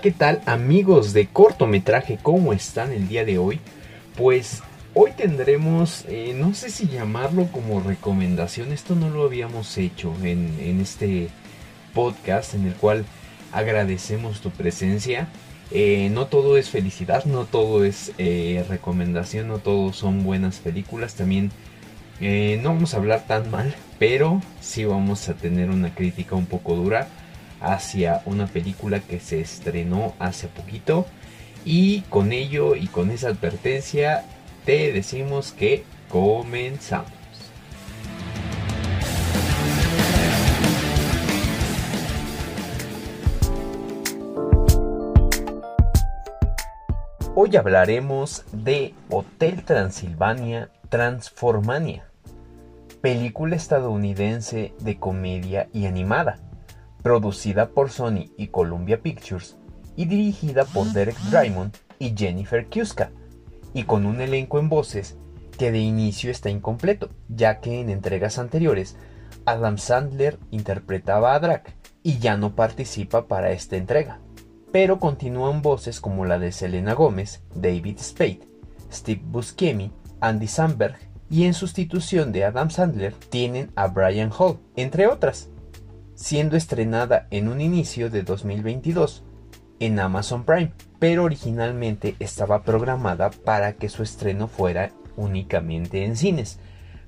¿qué tal amigos de cortometraje? ¿Cómo están el día de hoy? Pues hoy tendremos, eh, no sé si llamarlo como recomendación, esto no lo habíamos hecho en, este podcast en el cual agradecemos tu presencia. Eh, no todo es felicidad, no todo es eh, recomendación, no todo son buenas películas. También no vamos a hablar tan mal, pero sí vamos a tener una crítica un poco dura hacia una película que se estrenó hace poquito. Y con ello y con esa advertencia te decimos que comenzamos. Hoy hablaremos de Hotel Transilvania Transformania, película estadounidense de comedia y animada producida por Sony y Columbia Pictures y dirigida por Derek Drymond y Jennifer Kuska, y con un elenco en voces que de inicio está incompleto, ya que en entregas anteriores Adam Sandler interpretaba a Drac y ya no participa para esta entrega. Pero continúan voces como la de Selena Gómez, David Spade, Steve Buscemi, Andy Samberg y en sustitución de Adam Sandler tienen a Brian Hall, entre otras siendo estrenada en un inicio de 2022 en Amazon Prime, pero originalmente estaba programada para que su estreno fuera únicamente en cines,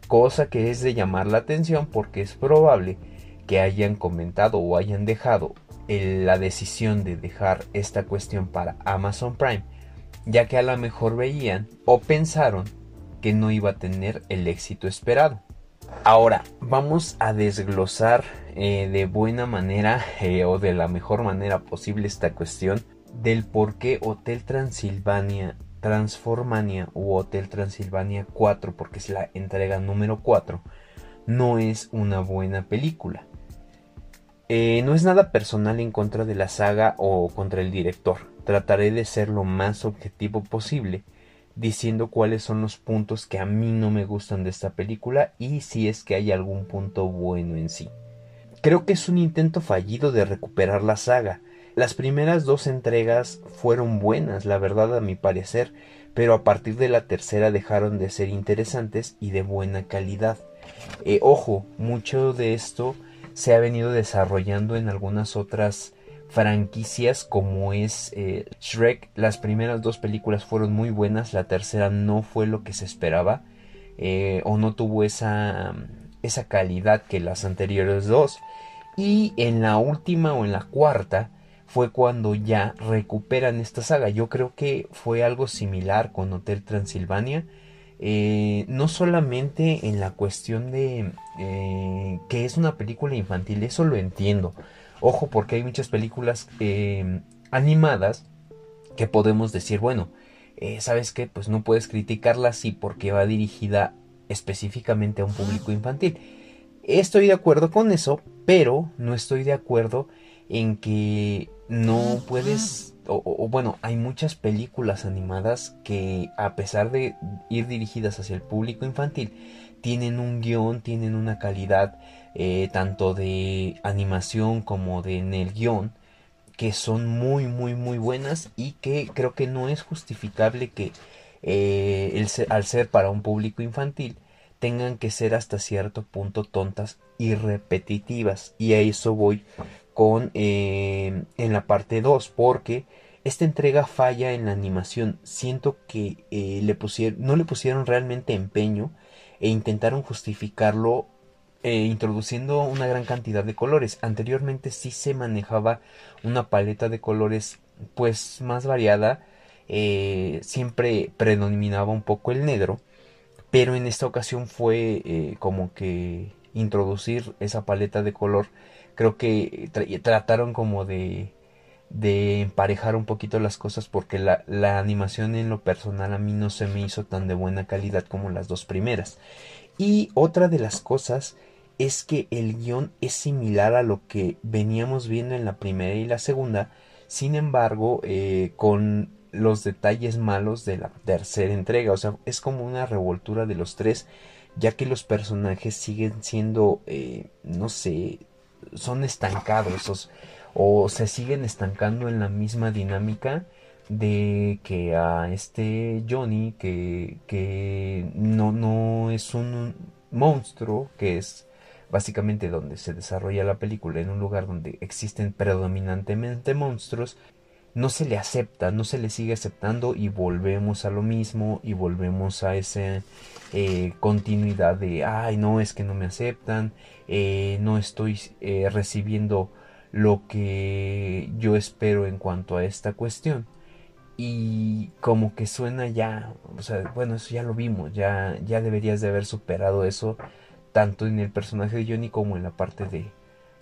cosa que es de llamar la atención porque es probable que hayan comentado o hayan dejado la decisión de dejar esta cuestión para Amazon Prime, ya que a lo mejor veían o pensaron que no iba a tener el éxito esperado. Ahora, vamos a desglosar eh, de buena manera eh, o de la mejor manera posible esta cuestión del por qué Hotel Transilvania Transformania u Hotel Transilvania 4, porque es la entrega número 4, no es una buena película. Eh, no es nada personal en contra de la saga o contra el director. Trataré de ser lo más objetivo posible diciendo cuáles son los puntos que a mí no me gustan de esta película y si es que hay algún punto bueno en sí. Creo que es un intento fallido de recuperar la saga. Las primeras dos entregas fueron buenas, la verdad a mi parecer, pero a partir de la tercera dejaron de ser interesantes y de buena calidad. Eh, ojo, mucho de esto se ha venido desarrollando en algunas otras franquicias como es eh, Shrek. Las primeras dos películas fueron muy buenas, la tercera no fue lo que se esperaba eh, o no tuvo esa, esa calidad que las anteriores dos. Y en la última o en la cuarta fue cuando ya recuperan esta saga. Yo creo que fue algo similar con Hotel Transilvania. Eh, no solamente en la cuestión de eh, que es una película infantil, eso lo entiendo. Ojo porque hay muchas películas eh, animadas que podemos decir, bueno, ¿sabes qué? Pues no puedes criticarla así porque va dirigida específicamente a un público infantil. Estoy de acuerdo con eso, pero no estoy de acuerdo en que no puedes o, bueno, hay muchas películas animadas que a pesar de ir dirigidas hacia el público infantil, tienen un guion, tienen una calidad eh, tanto de animación como de en el guion que son muy muy muy buenas y que creo que no es justificable que eh, al ser para un público infantil tengan que ser hasta cierto punto tontas y repetitivas. Y a eso voy con eh, en la parte 2 porque esta entrega falla en la animación. Siento que eh, le no le pusieron realmente empeño e intentaron justificarlo eh, introduciendo una gran cantidad de colores. Anteriormente sí se manejaba una paleta de colores pues más variada. siempre predominaba un poco el negro pero en esta ocasión fue eh, como que introducir esa paleta de color. Creo que trataron como de de emparejar un poquito las cosas porque la, la, animación en lo personal a mí no se me hizo tan de buena calidad como las dos primeras. Y otra de las cosas es que el guion es similar a lo que veníamos viendo en la primera y la segunda. Sin embargo eh, con los detalles malos de la tercera entrega. O sea, es como una revoltura de los tres, ya que los personajes siguen siendo, eh, no sé, son estancados. o se siguen estancando en la misma dinámica de que a este Johnny que, que no, no es un monstruo, que es básicamente donde se desarrolla la película, en un lugar donde existen predominantemente monstruos, no se le acepta, no se le sigue aceptando y volvemos a lo mismo y volvemos a esa eh, continuidad de, ay, no, es que no me aceptan, eh, no estoy eh, recibiendo lo que yo espero en cuanto a esta cuestión. Y como que suena ya, o sea, bueno, eso ya lo vimos, ya, ya deberías de haber superado eso, tanto en el personaje de Johnny como en la parte de,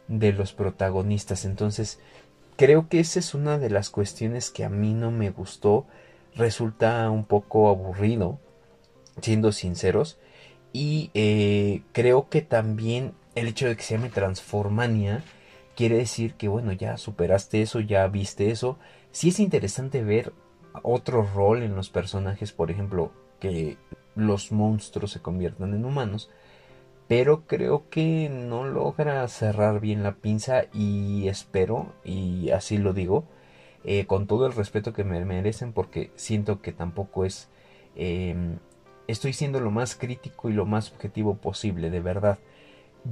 de los protagonistas. Entonces, creo que esa es una de las cuestiones que a mí no me gustó. Resulta un poco aburrido, siendo sinceros. Y eh, creo que también el hecho de que se llame Transformania quiere decir que, bueno, ya superaste eso, ya viste eso. Sí es interesante ver otro rol en los personajes, por ejemplo, que los monstruos se conviertan en humanos pero creo que no logra cerrar bien la pinza y espero, y así lo digo, eh, con todo el respeto que me merecen porque siento que tampoco es... Em, estoy siendo lo más crítico y lo más objetivo posible, de verdad.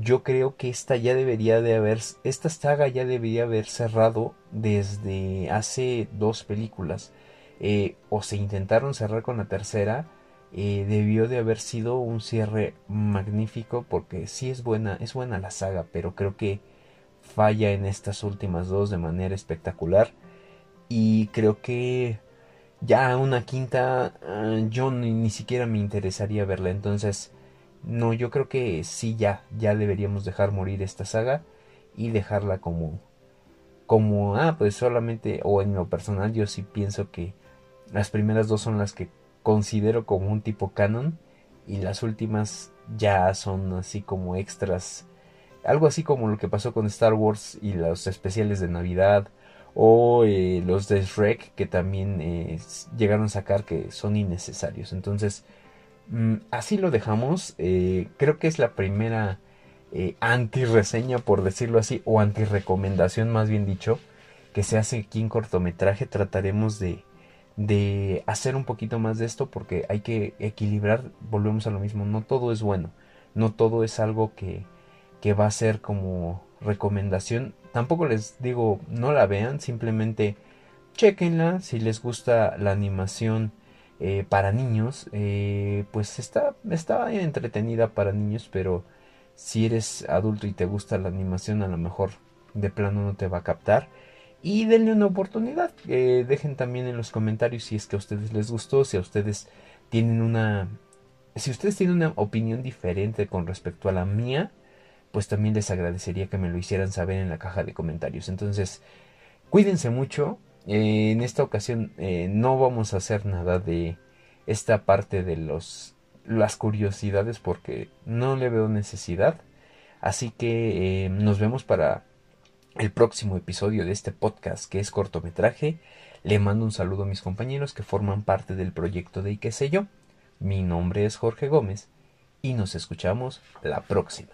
Yo creo que esta ya debería de haber, esta saga ya debería haber cerrado desde hace dos películas. Eh, o se intentaron cerrar con la tercera eh, debió de haber sido un cierre magnífico porque sí es buena, es buena la saga, pero creo que falla en estas últimas dos de manera espectacular. Y creo que ya una quinta ah, yo ni, siquiera me interesaría verla. Entonces no yo creo que sí ya ya deberíamos dejar morir esta saga y dejarla como como ah pues solamente o en lo personal yo sí pienso que las primeras dos son las que considero como un tipo canon y las últimas ya son así como extras. Algo así como lo que pasó con Star Wars y los especiales de Navidad o eh, los de Shrek que también eh, llegaron a sacar que son innecesarios. Entonces mm, así lo dejamos. Eh, creo que es la primera anti reseña por decirlo así o anti recomendación más bien dicho que se hace aquí en cortometraje. Trataremos de de hacer un poquito más de esto porque hay que equilibrar, volvemos a lo mismo, no todo es bueno, no todo es algo que, que va a ser como recomendación, tampoco les digo no la vean, simplemente chequenla, si les gusta la animación eh, para niños, eh, pues está, está entretenida para niños, pero si eres adulto y te gusta la animación a lo mejor de plano no te va a captar y denle una oportunidad. dejen también en los comentarios si es que a ustedes les gustó, si a ustedes tienen una... Si ustedes tienen una opinión diferente con respecto a la mía, pues también les agradecería que me lo hicieran saber en la caja de comentarios. Entonces, cuídense mucho. Eh, en esta ocasión eh, no vamos a hacer nada de esta parte de los las curiosidades porque no le veo necesidad. Así que eh, nos vemos para el próximo episodio de este podcast que es cortometraje. Le mando un saludo a mis compañeros que forman parte del proyecto de ¿Y qué sé yo? Mi nombre es Jorge Gómez y nos escuchamos la próxima.